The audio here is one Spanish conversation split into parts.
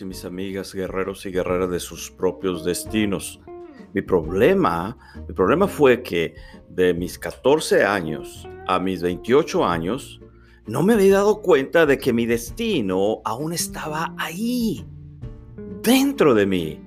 Y mis amigas, guerreros y guerreras de sus propios destinos. Mi problema, mi problema fue que de mis 14 años a mis 28 años, no me había dado cuenta de que mi destino aún estaba ahí, dentro de mí,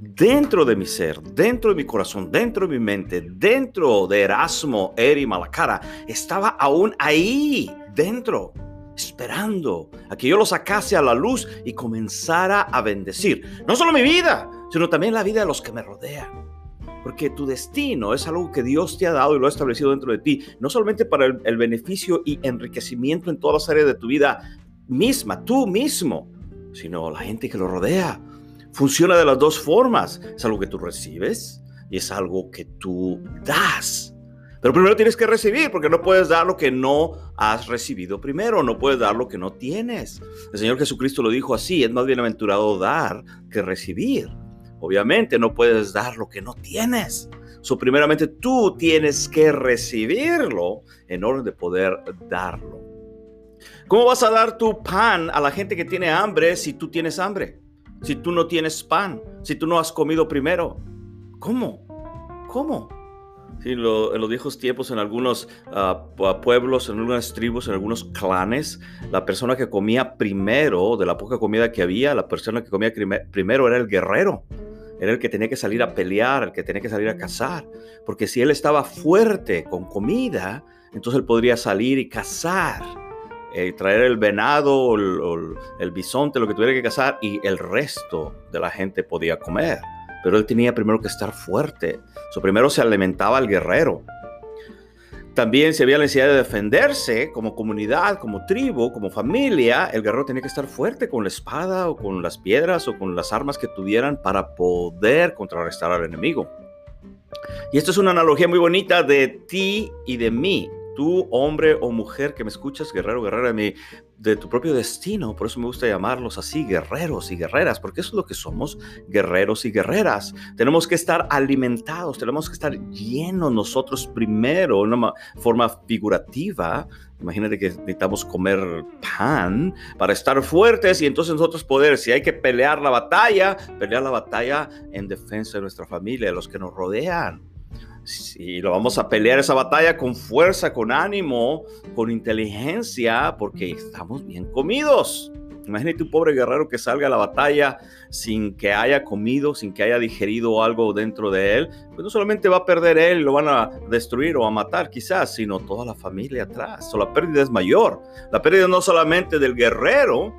dentro de mi ser, dentro de mi corazón, dentro de mi mente, dentro de Erasmo, Eri, Malacara, estaba aún ahí, dentro esperando a que yo lo sacase a la luz y comenzara a bendecir. No solo mi vida, sino también la vida de los que me rodean. Porque tu destino es algo que Dios te ha dado y lo ha establecido dentro de ti, no solamente para el, beneficio y enriquecimiento en todas las áreas de tu vida misma, tú mismo, sino la gente que lo rodea. Funciona de las dos formas. Es algo que tú recibes y es algo que tú das. Pero primero tienes que recibir, porque no puedes dar lo que no has recibido primero, no puedes dar lo que no tienes. El Señor Jesucristo lo dijo así, es más bienaventurado dar que recibir. Obviamente no puedes dar lo que no tienes. So, primeramente tú tienes que recibirlo en orden de poder darlo. ¿Cómo vas a dar tu pan a la gente que tiene hambre si tú tienes hambre? Si tú no tienes pan, si tú no has comido primero. ¿Cómo? ¿Cómo? En los viejos tiempos, en algunos ah, pueblos, en algunas tribus, en algunos clanes, la persona que comía primero, de la poca comida que había, la persona que comía primero era el guerrero. Era el que tenía que salir a pelear, el que tenía que salir a cazar. Porque si él estaba fuerte con comida, entonces él podría salir y cazar. Eh, traer el venado el bisonte, lo que tuviera que cazar, y el resto de la gente podía comer pero él tenía primero que estar fuerte. So, primero se alimentaba al guerrero. También si había la necesidad de defenderse como comunidad, como tribu, como familia, el guerrero tenía que estar fuerte con la espada o con las piedras o con las armas que tuvieran para poder contrarrestar al enemigo. Y esto es una analogía muy bonita de ti y de mí. Tú, hombre o mujer que me escuchas, guerrero, guerrera mi, de tu propio destino. Por eso me gusta llamarlos así, guerreros y guerreras, porque eso es lo que somos, guerreros y guerreras. Tenemos que estar alimentados, tenemos que estar llenos nosotros primero, una forma figurativa. Imagínate que necesitamos comer pan para estar fuertes y entonces nosotros poder, si hay que pelear la batalla, pelear la batalla en defensa de nuestra familia, de los que nos rodean. Y lo vamos a pelear esa batalla con fuerza, con ánimo, con inteligencia, porque estamos bien comidos. Imagínate un pobre guerrero que salga a la batalla sin que haya comido, sin que haya digerido algo dentro de él. Pues no solamente va a perder él, lo van a destruir o a matar quizás, sino toda la familia atrás. O la pérdida es mayor. La pérdida no solamente del guerrero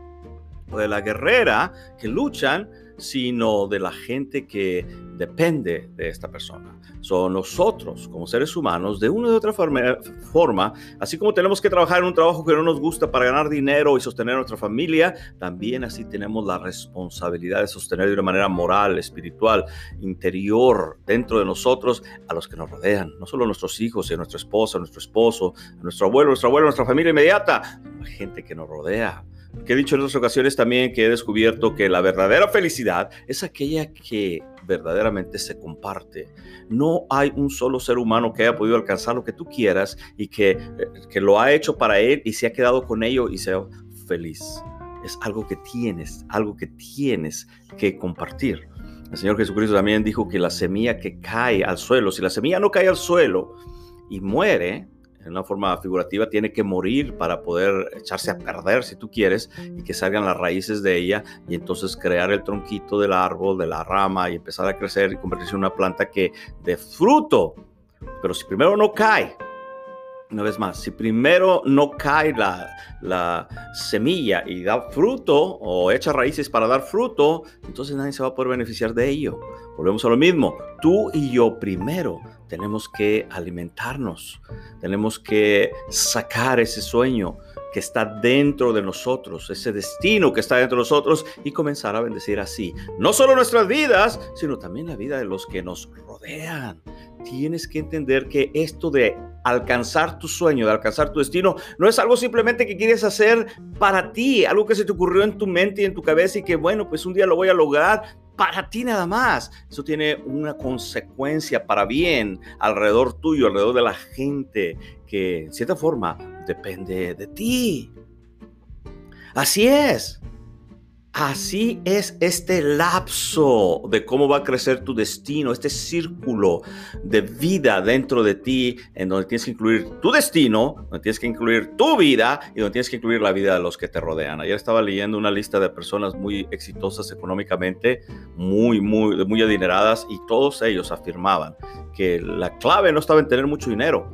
o de la guerrera que luchan, sino de la gente que depende de esta persona. Son nosotros, como seres humanos, de una u otra forma, así como tenemos que trabajar en un trabajo que no nos gusta para ganar dinero y sostener a nuestra familia, también así tenemos la responsabilidad de sostener de una manera moral, espiritual, interior, dentro de nosotros, a los que nos rodean, no solo a nuestros hijos, a nuestra esposa, a nuestro esposo, a nuestro abuelo, a nuestra abuela, a nuestra familia inmediata, la gente que nos rodea que he dicho en otras ocasiones también que he descubierto que la verdadera felicidad es aquella que verdaderamente se comparte. No hay un solo ser humano que haya podido alcanzar lo que tú quieras y que, eh, que lo ha hecho para él y se ha quedado con ello y sea feliz. Es algo que tienes, algo que tienes que compartir. El Señor Jesucristo también dijo que la semilla que cae al suelo, si la semilla no cae al suelo y muere, en una forma figurativa, tiene que morir para poder echarse a perder, si tú quieres, y que salgan las raíces de ella y entonces crear el tronquito del árbol, de la rama y empezar a crecer y convertirse en una planta que de fruto. Pero si primero no cae, una vez más, si primero no cae la, la, semilla y da fruto o echa raíces para dar fruto, entonces nadie se va a poder beneficiar de ello. Volvemos a lo mismo, tú y yo primero tenemos que alimentarnos, tenemos que sacar ese sueño que está dentro de nosotros, ese destino que está dentro de nosotros y comenzar a bendecir así, no solo nuestras vidas, sino también la vida de los que nos rodean. Tienes que entender que esto de alcanzar tu sueño, de alcanzar tu destino, no es algo simplemente que quieres hacer para ti, algo que se te ocurrió en tu mente y en tu cabeza y que bueno, pues un día lo voy a lograr para ti nada más. Eso tiene una consecuencia para bien alrededor tuyo, alrededor de la gente que en cierta forma depende de ti. Así es. Así es este lapso de cómo va a crecer tu destino, este círculo de vida dentro de ti, en donde tienes que incluir tu destino, donde tienes que incluir tu vida y donde tienes que incluir la vida de los que te rodean. Ayer estaba leyendo una lista de personas muy exitosas económicamente, muy, muy, muy adineradas, y todos ellos afirmaban que la clave no estaba en tener mucho dinero.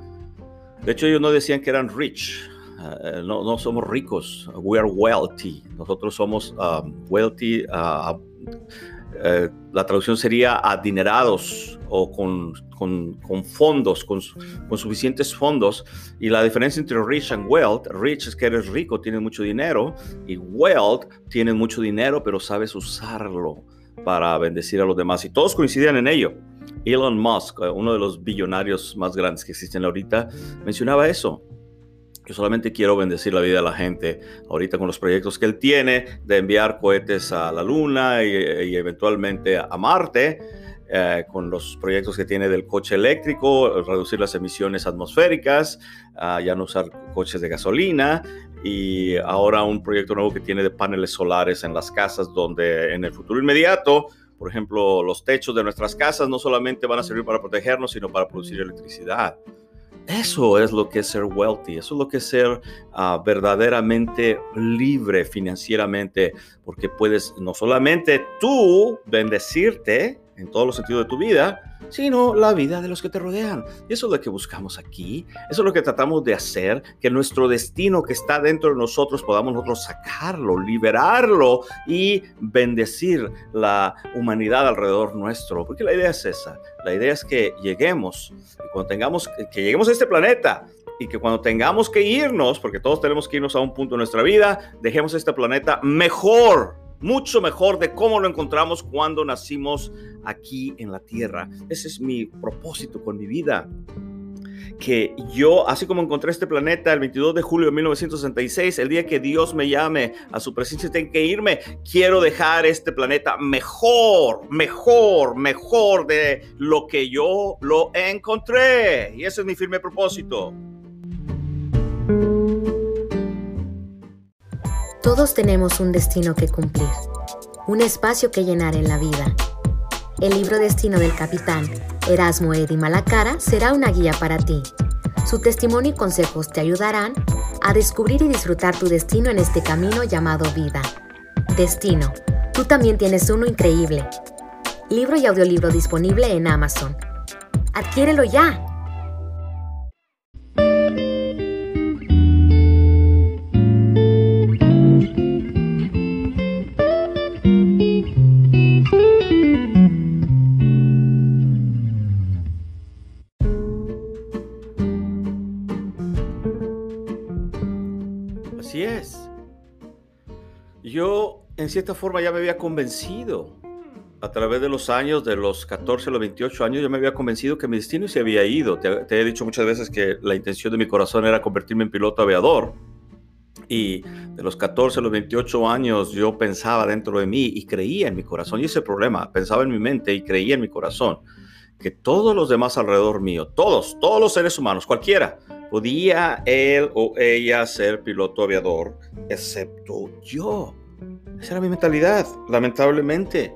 De hecho, ellos no decían que eran rich, eh, no, no, somos ricos, we are wealthy. Nosotros somos um, wealthy, uh, uh, la traducción sería adinerados o con, con, con fondos, con, con, suficientes fondos. Y la diferencia entre rich and wealth, rich es que eres rico, tienes mucho dinero, y wealth tienes mucho dinero, pero sabes usarlo para bendecir a los demás. Y todos coinciden en ello. Elon Musk, uno de los billonarios más grandes que existen ahorita, mencionaba eso yo solamente quiero bendecir la vida de la gente ahorita con los proyectos que él tiene de enviar cohetes a la Luna y, eventualmente a Marte. Eh, con los proyectos que tiene del coche eléctrico, reducir las emisiones atmosféricas, uh, ya no usar coches de gasolina y ahora un proyecto nuevo que tiene de paneles solares en las casas donde en el futuro inmediato, por ejemplo, los techos de nuestras casas no solamente van a servir para protegernos, sino para producir electricidad. Eso es lo que es ser wealthy, eso es lo que es ser ah, verdaderamente libre financieramente, porque puedes no solamente tú bendecirte, en todos los sentidos de tu vida, sino la vida de los que te rodean. Y eso es lo que buscamos aquí, eso es lo que tratamos de hacer, que nuestro destino que está dentro de nosotros podamos nosotros sacarlo, liberarlo y bendecir la humanidad alrededor nuestro. Porque la idea es esa, la idea es que lleguemos, y cuando tengamos, que lleguemos a este planeta, y que cuando tengamos que irnos, porque todos tenemos que irnos a un punto de nuestra vida, dejemos este planeta mejor mucho mejor de cómo lo encontramos cuando nacimos aquí en la tierra. Ese es mi propósito con mi vida. Que yo, así como encontré este planeta el 22 de julio de 1966, el día que Dios me llame a su presencia, tengo que irme. Quiero dejar este planeta mejor, mejor, mejor de lo que yo lo encontré. Y ese es mi firme propósito. Todos tenemos un destino que cumplir, un espacio que llenar en la vida. El libro Destino del capitán Erasmo Eddy Malacara será una guía para ti. Su testimonio y consejos te ayudarán a descubrir y disfrutar tu destino en este camino llamado vida. Destino, tú también tienes uno increíble. Libro y audiolibro disponible en Amazon. Adquiérelo ya. En cierta forma, ya me había convencido. A través de los años, de los 14 a los 28 años, yo me había convencido que mi destino se había ido. Te, he dicho muchas veces que la intención de mi corazón era convertirme en piloto aviador. Y de los 14 a los 28 años yo pensaba dentro de mí y creía en mi corazón. Y ese problema, pensaba en mi mente y creía en mi corazón que todos los demás alrededor mío, todos, todos los seres humanos, cualquiera, podía él o ella ser piloto aviador, excepto yo. Esa era mi mentalidad, lamentablemente.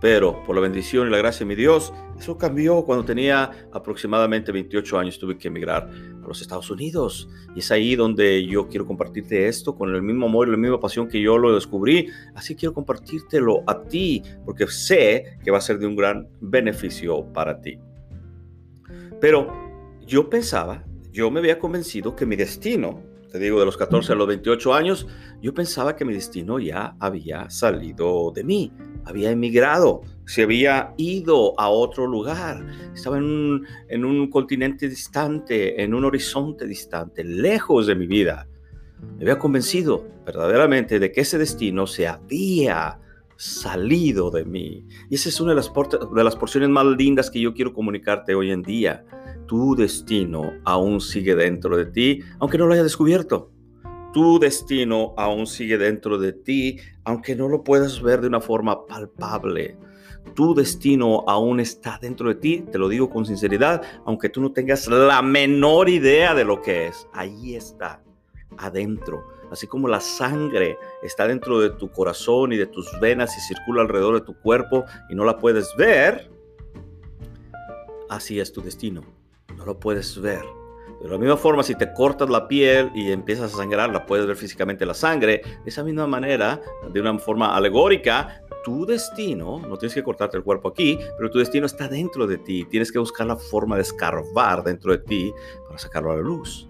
Pero por la bendición y la gracia de mi Dios, eso cambió cuando tenía aproximadamente 28 años. Tuve que emigrar a los Estados Unidos. Y es ahí donde yo quiero compartirte esto con el mismo amor y la misma pasión que yo lo descubrí. Así quiero compartírtelo a ti, porque sé que va a ser de un gran beneficio para ti. Pero yo pensaba yo me había convencido que mi destino, te digo, de los 14 a los 28 años, yo pensaba que mi destino ya había salido de mí, había emigrado, se había ido a otro lugar, estaba en un, en un continente distante, en un horizonte distante, lejos de mi vida. Me había convencido verdaderamente de que ese destino se había salido de mí. Y esa es una de las, de las porciones más lindas que yo quiero comunicarte hoy en día. Tu destino aún sigue dentro de ti, aunque no lo hayas descubierto. Tu destino aún sigue dentro de ti, aunque no lo puedas ver de una forma palpable. Tu destino aún está dentro de ti, te lo digo con sinceridad, aunque tú no tengas la menor idea de lo que es. Ahí está, adentro así como la sangre está dentro de tu corazón y de tus venas y circula alrededor de tu cuerpo y no la puedes ver, así es tu destino. No lo puedes ver. De la misma forma, si te cortas la piel y empiezas a sangrar, la puedes ver físicamente la sangre. De esa misma manera, de una forma alegórica, tu destino, no tienes que cortarte el cuerpo aquí, pero tu destino está dentro de ti. Tienes que buscar la forma de escarbar dentro de ti para sacarlo a la luz.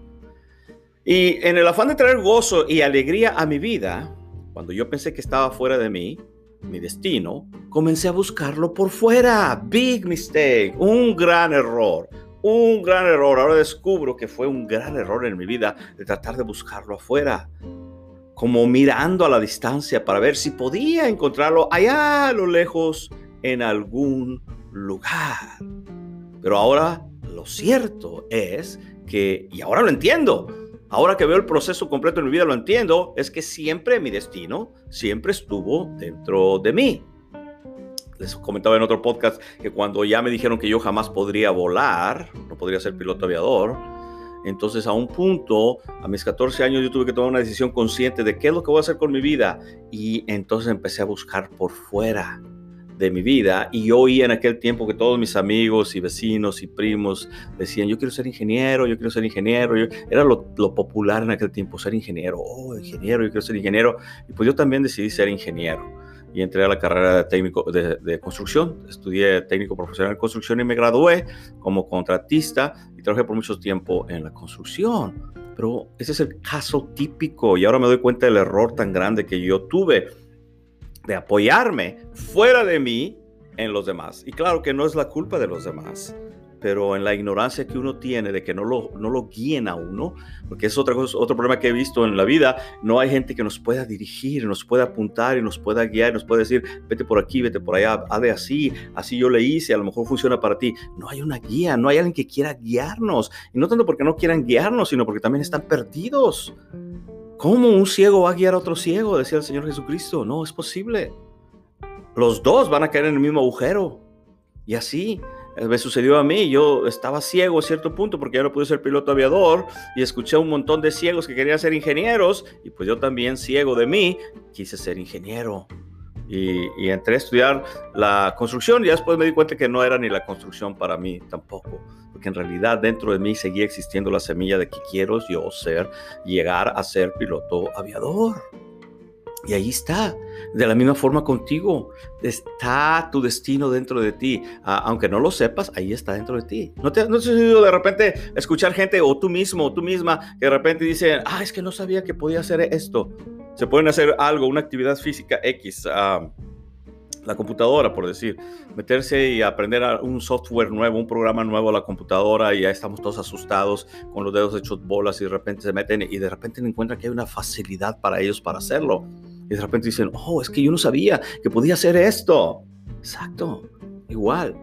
Y en el afán de traer gozo y alegría a mi vida, cuando yo pensé que estaba fuera de mí, mi destino, comencé a buscarlo por fuera. Big mistake, un gran error, un gran error. Ahora descubro que fue un gran error en mi vida de tratar de buscarlo afuera. Como mirando a la distancia para ver si podía encontrarlo allá a lo lejos en algún lugar. Pero ahora lo cierto es que, y ahora lo entiendo, Ahora que veo el proceso completo en mi vida, lo entiendo, es que siempre mi destino, siempre estuvo dentro de mí. Les comentaba en otro podcast que cuando ya me dijeron que yo jamás podría volar, no podría ser piloto aviador, entonces a un punto, a mis 14 años, yo tuve que tomar una decisión consciente de qué es lo que voy a hacer con mi vida. Y entonces empecé a buscar por fuera de mi vida y yo oía en aquel tiempo que todos mis amigos y vecinos y primos decían, yo quiero ser ingeniero, yo quiero ser ingeniero, era lo, popular en aquel tiempo, ser ingeniero, oh, ingeniero, yo quiero ser ingeniero, y pues yo también decidí ser ingeniero y entré a la carrera de técnico de, construcción, estudié técnico profesional en construcción y me gradué como contratista y trabajé por mucho tiempo en la construcción. Pero ese es el caso típico y ahora me doy cuenta del error tan grande que yo tuve de apoyarme fuera de mí en los demás. Y claro que no es la culpa de los demás, pero en la ignorancia que uno tiene de que no lo, no lo guíen a uno, porque es otra otro problema que he visto en la vida, no hay gente que nos pueda dirigir, nos pueda apuntar y nos pueda guiar, nos puede decir, vete por aquí, vete por allá, de así, así yo le hice, a lo mejor funciona para ti. No hay una guía, no hay alguien que quiera guiarnos. Y no tanto porque no quieran guiarnos, sino porque también están perdidos. ¿Cómo un ciego va a guiar a otro ciego? Decía el Señor Jesucristo. No, es posible. Los dos van a caer en el mismo agujero. Y así me sucedió a mí. Yo estaba ciego a cierto punto porque ya no pude ser piloto aviador y escuché a un montón de ciegos que querían ser ingenieros y pues yo también ciego de mí quise ser ingeniero. Y, y, entré a estudiar la construcción y después me di cuenta que no era ni la construcción para mí tampoco porque en realidad dentro de mí seguía existiendo la semilla de que quiero yo ser, llegar a ser piloto aviador. Y ahí está, de la misma forma contigo, está tu destino dentro de ti. Aunque no lo sepas, ahí está dentro de ti. ¿No te, ha sucedido de repente escuchar gente o tú mismo o tú misma que de repente dicen, ah, es que no sabía que podía hacer esto? Se pueden hacer algo, una actividad física X. Uh, la computadora, por decir, meterse y aprender un software nuevo, un programa nuevo a la computadora y ya estamos todos asustados con los dedos hechos bolas y de repente se meten y de repente encuentran que hay una facilidad para ellos para hacerlo. Y de repente dicen, oh, es que yo no sabía que podía hacer esto. Exacto, igual.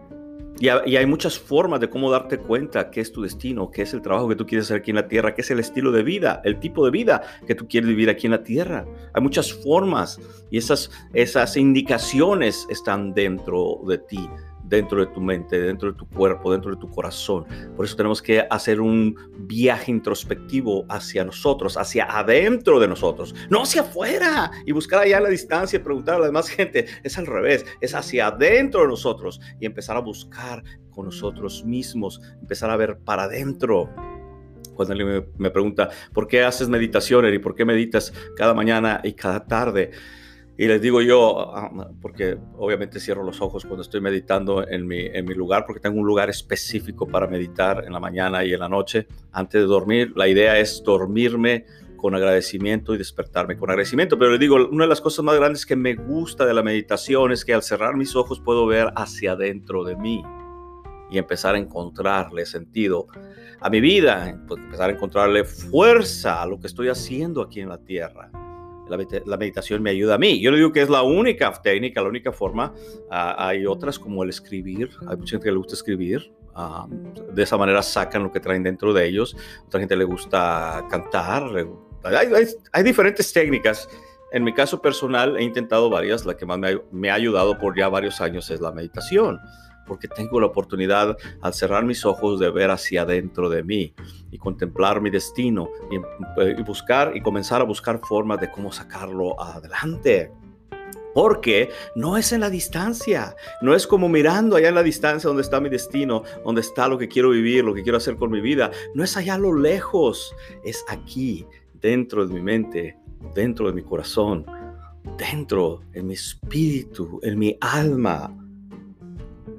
Y, hay muchas formas de cómo darte cuenta qué es tu destino, qué es el trabajo que tú quieres hacer aquí en la tierra, qué es el estilo de vida, el tipo de vida que tú quieres vivir aquí en la tierra. Hay muchas formas y esas, esas indicaciones están dentro de ti dentro de tu mente, dentro de tu cuerpo, dentro de tu corazón. Por eso tenemos que hacer un viaje introspectivo hacia nosotros, hacia adentro de nosotros, no hacia afuera y buscar allá a la distancia y preguntar a la demás gente. Es al revés, es hacia adentro de nosotros y empezar a buscar con nosotros mismos, empezar a ver para adentro cuando alguien me, pregunta, ¿por qué haces meditación, y ¿Por qué meditas cada mañana y cada tarde? Y les digo yo, ah, porque obviamente cierro los ojos cuando estoy meditando en mi, en mi lugar, porque tengo un lugar específico para meditar en la mañana y en la noche antes de dormir. La idea es dormirme con agradecimiento y despertarme con agradecimiento. Pero les digo, una de las cosas más grandes que me gusta de la meditación es que al cerrar mis ojos puedo ver hacia adentro de mí y empezar a encontrarle sentido a mi vida, pues, empezar a encontrarle fuerza a lo que estoy haciendo aquí en la tierra. La, meditación me ayuda a mí. Yo le digo que es la única técnica, la única forma. Ah, hay otras como el escribir. Hay mucha gente que le gusta escribir. Ah, de esa manera sacan lo que traen dentro de ellos. Otra gente le gusta cantar. Hay, diferentes técnicas. En mi caso personal he intentado varias. La que más me ha ayudado por ya varios años es la meditación porque tengo la oportunidad al cerrar mis ojos de ver hacia adentro de mí y contemplar mi destino eh, y, buscar y comenzar a buscar formas de cómo sacarlo adelante. Porque no es en la distancia, no es como mirando allá en la distancia donde está mi destino, donde está lo que quiero vivir, lo que quiero hacer con mi vida. No es allá a lo lejos, es aquí, dentro de mi mente, dentro de mi corazón, dentro en mi espíritu, en mi alma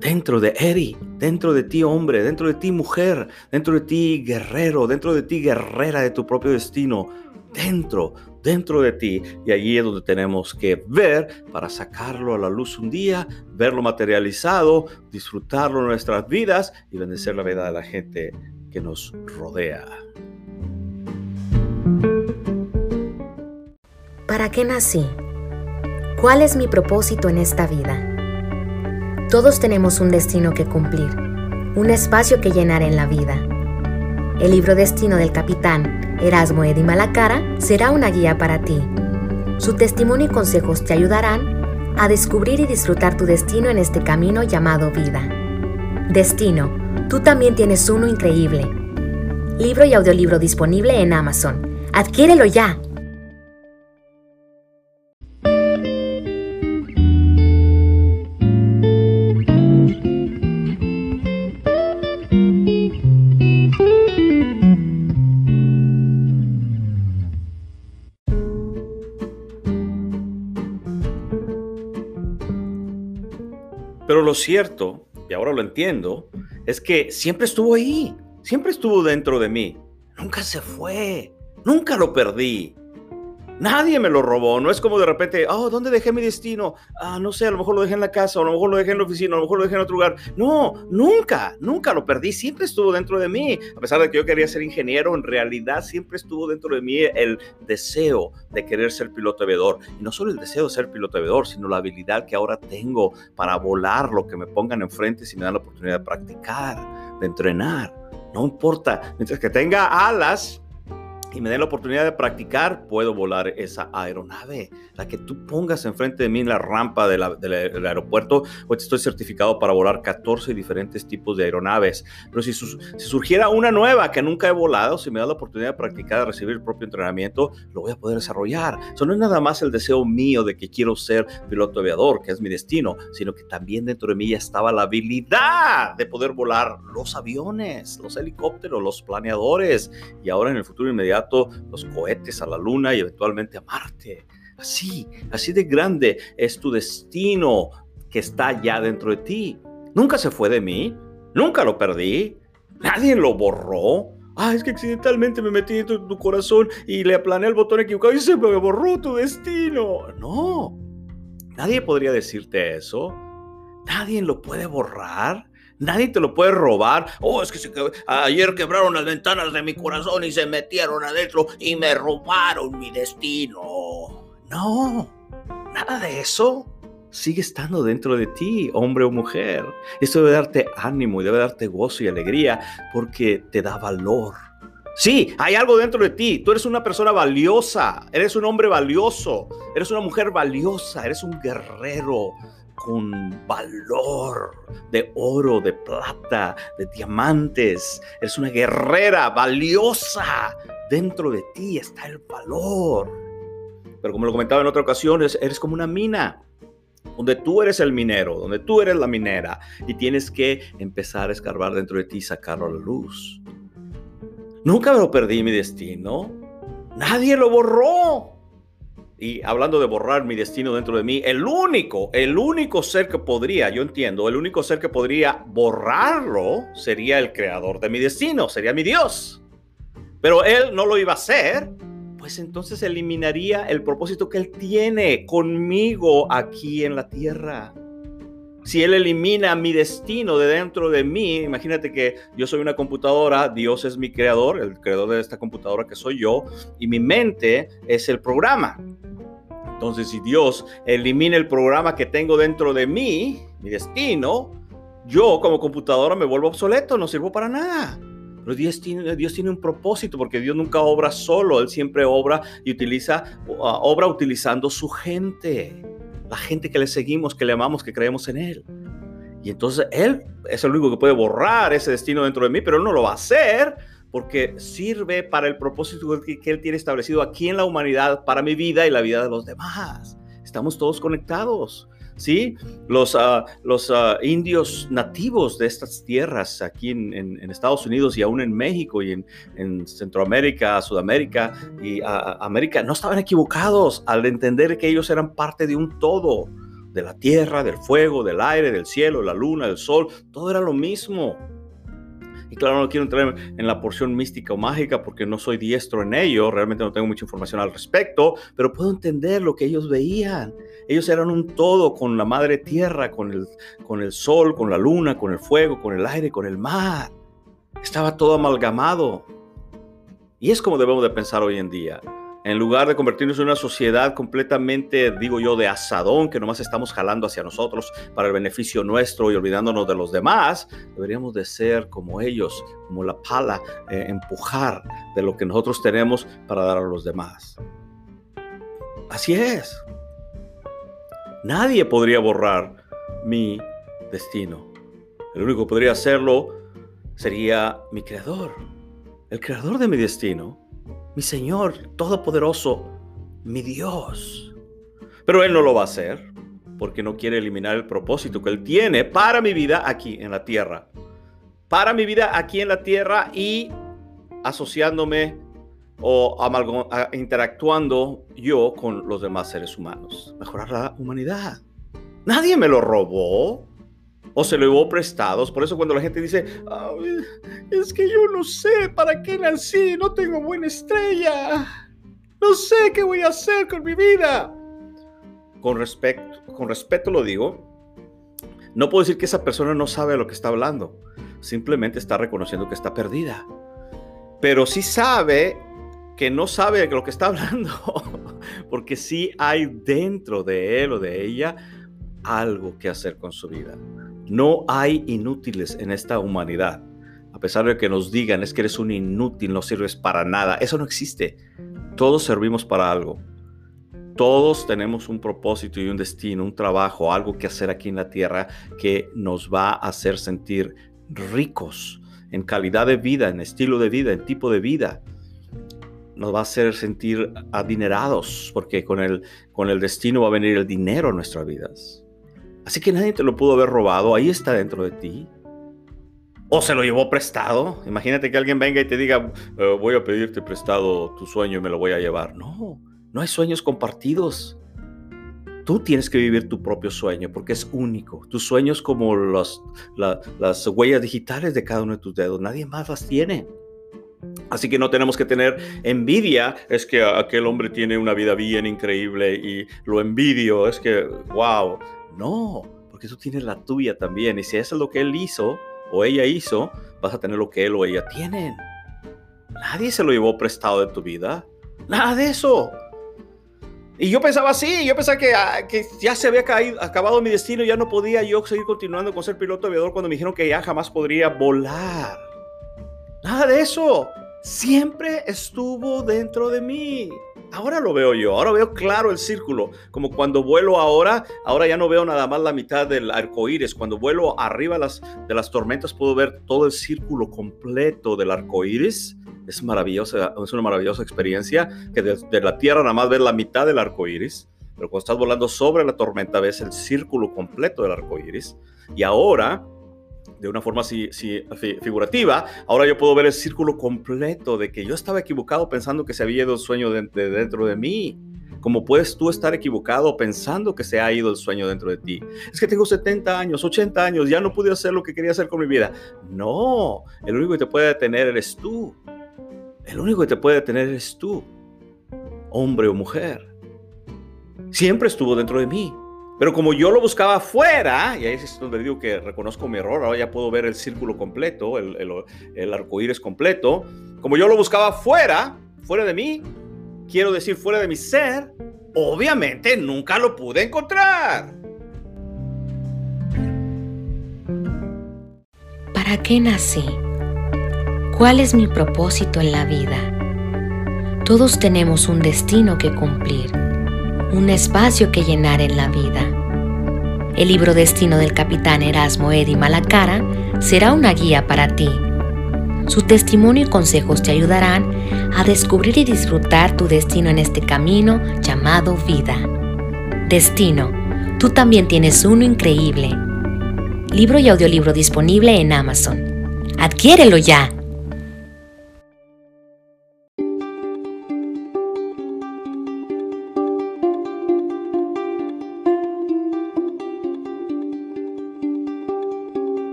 dentro de Eri, dentro de ti hombre, dentro de ti mujer, dentro de ti guerrero, dentro de ti guerrera de tu propio destino, dentro, dentro de ti. Y allí es donde tenemos que ver para sacarlo a la luz un día, verlo materializado, disfrutarlo en nuestras vidas y bendecir la vida de la gente que nos rodea. ¿Para qué nací? ¿Cuál es mi propósito en esta vida? Todos tenemos un destino que cumplir, un espacio que llenar en la vida. El libro Destino del capitán Erasmo Edi Malacara será una guía para ti. Su testimonio y consejos te ayudarán a descubrir y disfrutar tu destino en este camino llamado vida. Destino, tú también tienes uno increíble. Libro y audiolibro disponible en Amazon. Adquiérelo ya. Lo cierto, y ahora lo entiendo, es que siempre estuvo ahí, siempre estuvo dentro de mí. Nunca se fue, nunca lo perdí. Nadie me lo robó. No es como de repente, oh, ¿dónde dejé mi destino? Ah, no sé, a lo mejor lo dejé en la casa, o a lo mejor lo dejé en la oficina, a lo mejor lo dejé en otro lugar. No, nunca, nunca lo perdí. Siempre estuvo dentro de mí. A pesar de que yo quería ser ingeniero, en realidad siempre estuvo dentro de mí el deseo de querer ser piloto aviador. Y no solo el deseo de ser piloto aviador, sino la habilidad que ahora tengo para volar lo que me pongan enfrente si me dan la oportunidad de practicar, de entrenar. No importa, mientras que tenga alas, y me den la oportunidad de practicar, puedo volar esa aeronave. La que tú pongas enfrente de mí en la rampa del aeropuerto, pues estoy certificado para volar 14 diferentes tipos de aeronaves. Pero si, si, surgiera una nueva que nunca he volado, si me da la oportunidad de practicar, de recibir el propio entrenamiento, lo voy a poder desarrollar. Eso no es nada más el deseo mío de que quiero ser piloto aviador, que es mi destino, sino que también dentro de mí ya estaba la habilidad de poder volar los aviones, los helicópteros, los planeadores y ahora en el futuro inmediato los cohetes a la luna y eventualmente a Marte. Así, así de grande es tu destino que está ya dentro de ti. Nunca se fue de mí, nunca lo perdí, nadie lo borró. Ah, es que accidentalmente me metí dentro de tu corazón y le aplané el botón equivocado y se me borró tu destino. No, nadie podría decirte eso. Nadie lo puede borrar. Nadie te lo puede robar. Oh, es que ayer quebraron las ventanas de mi corazón y se metieron adentro y me robaron mi destino. No, nada de eso. Sigue estando dentro de ti, hombre o mujer. Esto debe darte ánimo y debe darte gozo y alegría porque te da valor. Sí, hay algo dentro de ti. Tú eres una persona valiosa, eres un hombre valioso, eres una mujer valiosa, eres un guerrero con valor de oro, de plata, de diamantes. Eres una guerrera valiosa. Dentro de ti está el valor. Pero como lo comentaba en otra ocasión, eres como una mina donde tú eres el minero, donde tú eres la minera y tienes que empezar a escarbar dentro de ti y sacarlo a la luz. Nunca lo perdí mi destino. Nadie lo borró. Y hablando de borrar mi destino dentro de mí, el único, el único ser que podría, yo entiendo, el único ser que podría borrarlo sería el creador de mi destino, sería mi Dios. Pero él no lo iba a hacer, pues entonces eliminaría el propósito que él tiene conmigo aquí en la tierra. Si Él elimina mi destino de dentro de mí, imagínate que yo soy una computadora, Dios es mi creador, el creador de esta computadora que soy yo, y mi mente es el programa. Entonces, si Dios elimina el programa que tengo dentro de mí, mi destino, yo como computadora me vuelvo obsoleto, no sirvo para nada. Pero Dios tiene, un propósito porque Dios nunca obra solo, Él siempre obra y utiliza, uh, obra utilizando su gente, la gente que le seguimos, que le amamos, que creemos en Él. Y entonces Él es el único que puede borrar ese destino dentro de mí, pero Él no lo va a hacer porque sirve para el propósito que, Él tiene establecido aquí en la humanidad, para mi vida y la vida de los demás. Estamos todos conectados. ¿sí? Los, ah, los ah, indios nativos de estas tierras aquí en, Estados Unidos y aún en México y en, Centroamérica, Sudamérica y ah, América no estaban equivocados al entender que ellos eran parte de un todo, de la tierra, del fuego, del aire, del cielo, la luna, del sol, todo era lo mismo. Y claro, no quiero entrar en la porción mística o mágica porque no soy diestro en ello, realmente no tengo mucha información al respecto, pero puedo entender lo que ellos veían. Ellos eran un todo con la madre tierra, con el, con el sol, con la luna, con el fuego, con el aire, con el mar. Estaba todo amalgamado. Y es como debemos de pensar hoy en día. En lugar de convertirnos en una sociedad completamente, digo yo, de asadón, que nomás estamos jalando hacia nosotros para el beneficio nuestro y olvidándonos de los demás, deberíamos de ser como ellos, como la pala, eh, empujar de lo que nosotros tenemos para dar a los demás. Así es. Nadie podría borrar mi destino. El único que podría hacerlo sería mi creador, el creador de mi destino mi Señor Todopoderoso, mi Dios. Pero Él no lo va a hacer porque no quiere eliminar el propósito que Él tiene para mi vida aquí en la tierra. Para mi vida aquí en la tierra y asociándome o interactuando yo con los demás seres humanos. Mejorar la humanidad. Nadie me lo robó o se lo llevó prestados. Por eso cuando la gente dice, es que yo no sé para qué nací, no tengo buena estrella, no sé qué voy a hacer con mi vida. Con, respecto, con respeto lo digo, no puedo decir que esa persona no sabe lo que está hablando, simplemente está reconociendo que está perdida. Pero sí sabe que no sabe de lo que está hablando, porque sí hay dentro de él o de ella algo que hacer con su vida. No hay inútiles en esta humanidad. A pesar de que nos digan es que eres un inútil, no sirves para nada, eso no existe. Todos servimos para algo. Todos tenemos un propósito y un destino, un trabajo, algo que hacer aquí en la tierra que nos va a hacer sentir ricos en calidad de vida, en estilo de vida, en tipo de vida. Nos va a hacer sentir adinerados porque con el, con el destino va a venir el dinero a nuestras vidas. Así que nadie te lo pudo haber robado, ahí está dentro de ti. O se lo llevó prestado. Imagínate que alguien venga y te diga, eh, voy a pedirte prestado tu sueño y me lo voy a llevar. No, no hay sueños compartidos. Tú tienes que vivir tu propio sueño porque es único. Tus sueños como las huellas digitales de cada uno de tus dedos. Nadie más las tiene. Así que no tenemos que tener envidia. Es que aquel hombre tiene una vida bien increíble y lo envidio. Es que, wow, no, porque tú tienes la tuya también. Y si eso es lo que él hizo o ella hizo, vas a tener lo que él o ella tienen. Nadie se lo llevó prestado de tu vida. Nada de eso. Y yo pensaba así, yo pensaba que, ah, ya se había caído, acabado mi destino, ya no podía yo seguir continuando con ser piloto aviador cuando me dijeron que ya jamás podría volar. Nada de eso. Siempre estuvo dentro de mí. Ahora lo veo yo, ahora veo claro el círculo, como cuando vuelo ahora, ahora ya no veo nada más la mitad del arco iris, cuando vuelo arriba de las tormentas puedo ver todo el círculo completo del arco iris, es maravillosa, es una maravillosa experiencia que desde la tierra nada más ves la mitad del arco iris, pero cuando estás volando sobre la tormenta ves el círculo completo del arco iris, y ahora de una forma así, figurativa, ahora yo puedo ver el círculo completo de que yo estaba equivocado pensando que se había ido el sueño de, dentro de mí. como puedes tú estar equivocado pensando que se ha ido el sueño dentro de ti. Es que tengo 70 años, 80 años, ya no pude hacer lo que quería hacer con mi vida. No, el único que te puede detener eres tú. El único que te puede detener eres tú, hombre o mujer. Siempre estuvo dentro de mí. Pero como yo lo buscaba afuera, y ahí es donde digo que reconozco mi error, ahora ya puedo ver el círculo completo, el, el, el arco iris completo. Como yo lo buscaba fuera, fuera de mí, quiero decir fuera de mi ser, obviamente nunca lo pude encontrar. ¿Para qué nací? ¿Cuál es mi propósito en la vida? Todos tenemos un destino que cumplir, un espacio que llenar en la vida. El libro Destino del capitán Erasmo Eddy Malacara será una guía para ti. Su testimonio y consejos te ayudarán a descubrir y disfrutar tu destino en este camino llamado vida. Destino, tú también tienes uno increíble. Libro y audiolibro disponible en Amazon. Adquiérelo ya.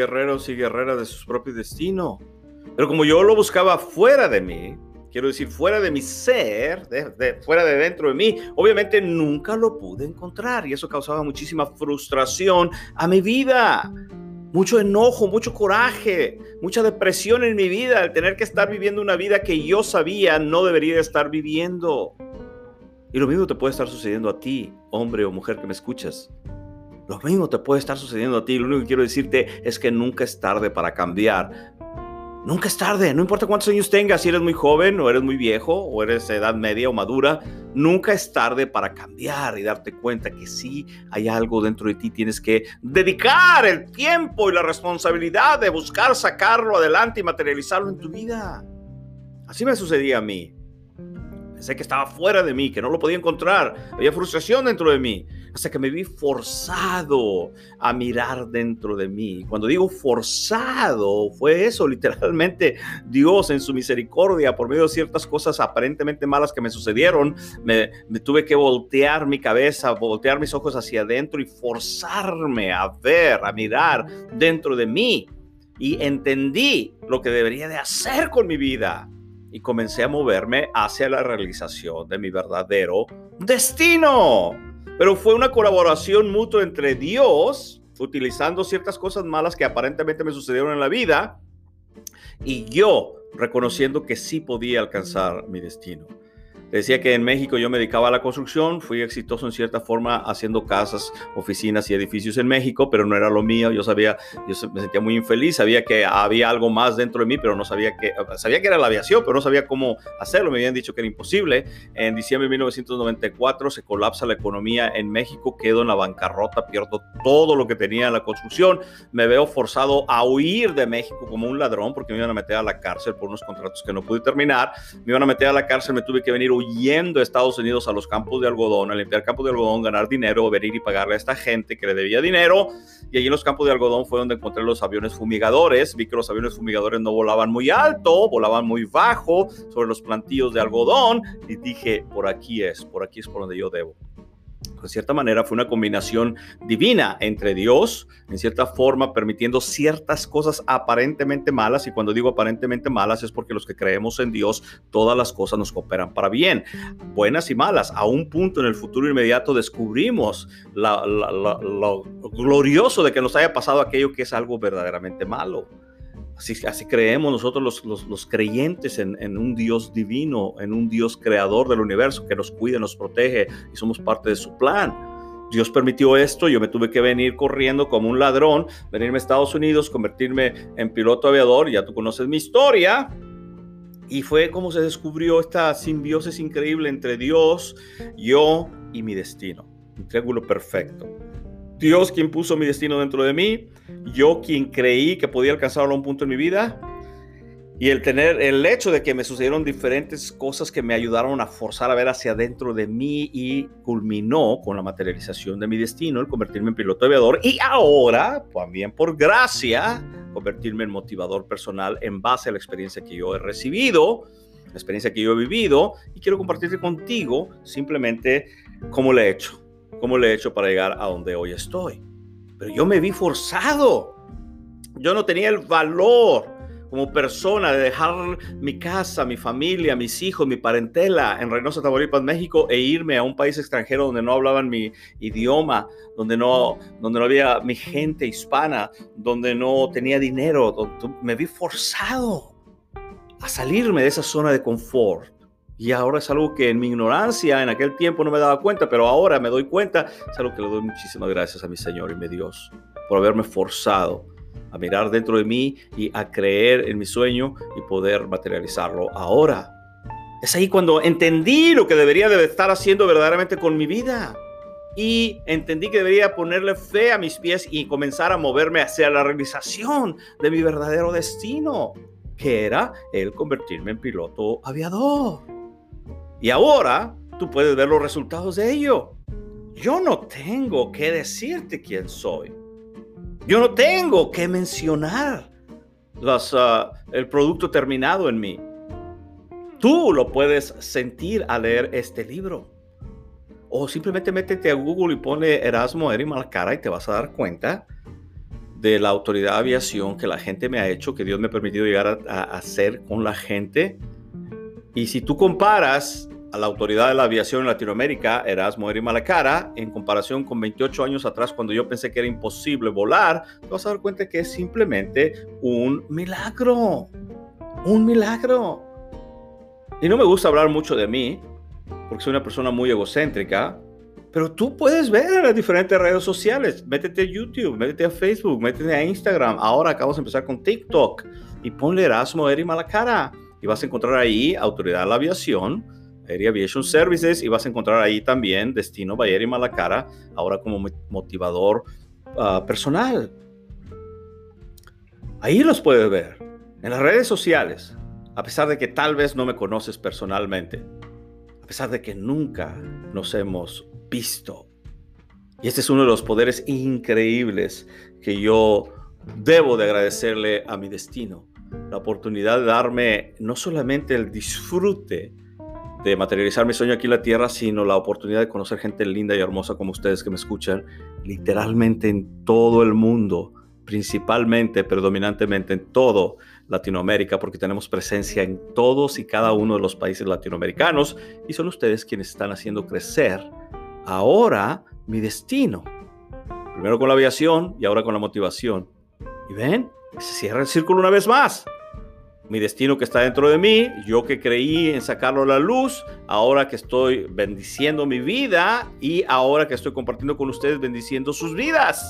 Guerreros y guerreras de su propio destino. Pero como yo lo buscaba fuera de mí, quiero decir, fuera de mi ser, fuera de dentro de mí, obviamente nunca lo pude encontrar y eso causaba muchísima frustración a mi vida. Mucho enojo, mucho coraje, mucha depresión en mi vida al tener que estar viviendo una vida que yo sabía no debería estar viviendo. Y lo mismo te puede estar sucediendo a ti, hombre o mujer que me escuchas. Lo mismo te puede estar sucediendo a ti. Lo único que quiero decirte es que nunca es tarde para cambiar. Nunca es tarde, no importa cuántos años tengas, si eres muy joven o eres muy viejo o eres de edad media o madura, nunca es tarde para cambiar y darte cuenta que sí hay algo dentro de ti, tienes que dedicar el tiempo y la responsabilidad de buscar sacarlo adelante y materializarlo en tu vida. Así me sucedía a mí. Pensé que estaba fuera de mí, que no lo podía encontrar. Había frustración dentro de mí. Hasta que me vi forzado a mirar dentro de mí. Cuando digo forzado, fue eso, literalmente Dios en su misericordia, por medio de ciertas cosas aparentemente malas que me sucedieron, me, tuve que voltear mi cabeza, voltear mis ojos hacia adentro y forzarme a ver, a mirar dentro de mí. Y entendí lo que debería de hacer con mi vida y comencé a moverme hacia la realización de mi verdadero destino. Pero fue una colaboración mutua entre Dios, utilizando ciertas cosas malas que aparentemente me sucedieron en la vida, y yo reconociendo que sí podía alcanzar mi destino. Decía que en México yo me dedicaba a la construcción, fui exitoso en cierta forma haciendo casas, oficinas y edificios en México, pero no era lo mío. Yo sabía, yo me sentía muy infeliz, sabía que había algo más dentro de mí, pero no sabía que, sabía que era la aviación, pero no sabía cómo hacerlo. Me habían dicho que era imposible. En diciembre de 1994 se colapsa la economía en México, quedo en la bancarrota, pierdo todo lo que tenía en la construcción. Me veo forzado a huir de México como un ladrón porque me iban a meter a la cárcel por unos contratos que no pude terminar. Me iban a meter a la cárcel, me tuve que venir huyendo a Estados Unidos a los campos de algodón, a limpiar campos de algodón, ganar dinero, venir y pagarle a esta gente que le debía dinero. Y allí en los campos de algodón fue donde encontré los aviones fumigadores. Vi que los aviones fumigadores no volaban muy alto, volaban muy bajo sobre los plantillos de algodón. Y dije, por aquí es, por aquí es por donde yo debo de cierta manera fue una combinación divina entre Dios, en cierta forma, permitiendo ciertas cosas aparentemente malas. Y cuando digo aparentemente malas es porque los que creemos en Dios, todas las cosas nos cooperan para bien, buenas y malas. A un punto en el futuro inmediato descubrimos lo glorioso de que nos haya pasado aquello que es algo verdaderamente malo. Así, creemos nosotros los, creyentes en, un Dios divino, en un Dios creador del universo que nos cuida, nos protege y somos parte de su plan. Dios permitió esto, yo me tuve que venir corriendo como un ladrón, venirme a Estados Unidos, convertirme en piloto aviador, ya tú conoces mi historia. Y fue como se descubrió esta simbiosis increíble entre Dios, yo y mi destino. Un triángulo perfecto. Dios quien puso mi destino dentro de mí, yo quien creí que podía alcanzarlo a un punto en mi vida Y el tener el hecho de que me sucedieron diferentes cosas que me ayudaron a forzar a ver hacia adentro de mí y culminó con la materialización de mi destino, el convertirme en piloto aviador y ahora, también por gracia, convertirme en motivador personal en base a la experiencia que yo he recibido, la experiencia que yo he vivido y quiero compartirte contigo simplemente cómo le he hecho, cómo le he hecho para llegar a donde hoy estoy. Pero yo me vi forzado. Yo no tenía el valor como persona, de dejar mi casa, mi familia, mis hijos, mi parentela en Reynosa, Tamaulipas, México e irme a un país extranjero donde no hablaban mi idioma, donde no, donde no había mi gente hispana, donde no tenía dinero, donde me vi forzado a salirme de esa zona de confort. Y ahora es algo que en mi ignorancia en aquel tiempo no me daba cuenta, pero ahora me doy cuenta. Es algo que le doy muchísimas gracias a mi Señor y mi Dios por haberme forzado a mirar dentro de mí y a creer en mi sueño y poder materializarlo ahora. Es ahí cuando entendí lo que debería de estar haciendo verdaderamente con mi vida. Y entendí que debería ponerle fe a mis pies y comenzar a moverme hacia la realización de mi verdadero destino, que era el convertirme en piloto aviador. Y ahora tú puedes ver los resultados de ello. Yo no tengo que decirte quién soy. Yo no tengo que mencionar ah, el producto terminado en mí. Tú lo puedes sentir al leer este libro. O simplemente métete a Google y pone Erasmo Eri Malacara y te vas a dar cuenta de la autoridad de aviación que la gente me ha hecho, que Dios me ha permitido llegar a hacer con la gente. Y si tú comparas a la autoridad de la aviación en Latinoamérica, Erasmo Eri Malacara, en comparación con 28 años atrás, cuando yo pensé que era imposible volar, te vas a dar cuenta que es simplemente un milagro. Un milagro. Y no me gusta hablar mucho de mí, porque soy una persona muy egocéntrica, pero tú puedes ver en las diferentes redes sociales. Métete a YouTube, métete a Facebook, métete a Instagram. Ahora acabamos de empezar con TikTok. Y ponle Erasmo Eri Malacara. Y vas a encontrar ahí Autoridad de la Aviación, Air Aviation Services y vas a encontrar ahí también Destino Bayer y Malacara, ahora como motivador ah, personal. Ahí los puedes ver, en las redes sociales, a pesar de que tal vez no me conoces personalmente, a pesar de que nunca nos hemos visto. Y este es uno de los poderes increíbles que yo debo de agradecerle a mi destino. La oportunidad de darme no solamente el disfrute de materializar mi sueño aquí en la tierra, sino la oportunidad de conocer gente linda y hermosa como ustedes que me escuchan literalmente en todo el mundo, principalmente, predominantemente en todo Latinoamérica, porque tenemos presencia en todos y cada uno de los países latinoamericanos y son ustedes quienes están haciendo crecer ahora mi destino. Primero con la aviación y ahora con la motivación. Y ven, se cierra el círculo una vez más mi destino que está dentro de mí, yo que creí en sacarlo a la luz, ahora que estoy bendiciendo mi vida y ahora que estoy compartiendo con ustedes bendiciendo sus vidas.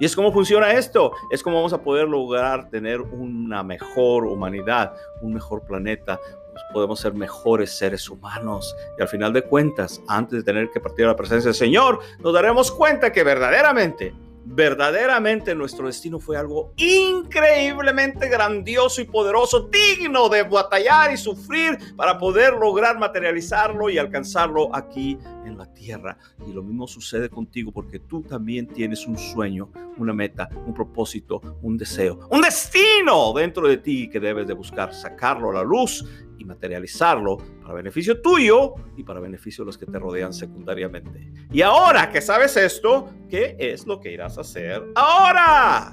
Y es como funciona esto, es como vamos a poder lograr tener una mejor humanidad, un mejor planeta, pues podemos ser mejores seres humanos. Y al final de cuentas, antes de tener que partir a la presencia del Señor, nos daremos cuenta que verdaderamente verdaderamente nuestro destino fue algo increíblemente grandioso y poderoso, digno de batallar y sufrir para poder lograr materializarlo y alcanzarlo aquí en la tierra. Y lo mismo sucede contigo porque tú también tienes un sueño, una meta, un propósito, un deseo, un destino dentro de ti que debes de buscar sacarlo a la luz materializarlo para beneficio tuyo y para beneficio de los que te rodean secundariamente. Y ahora que sabes esto, ¿qué es lo que irás a hacer ahora?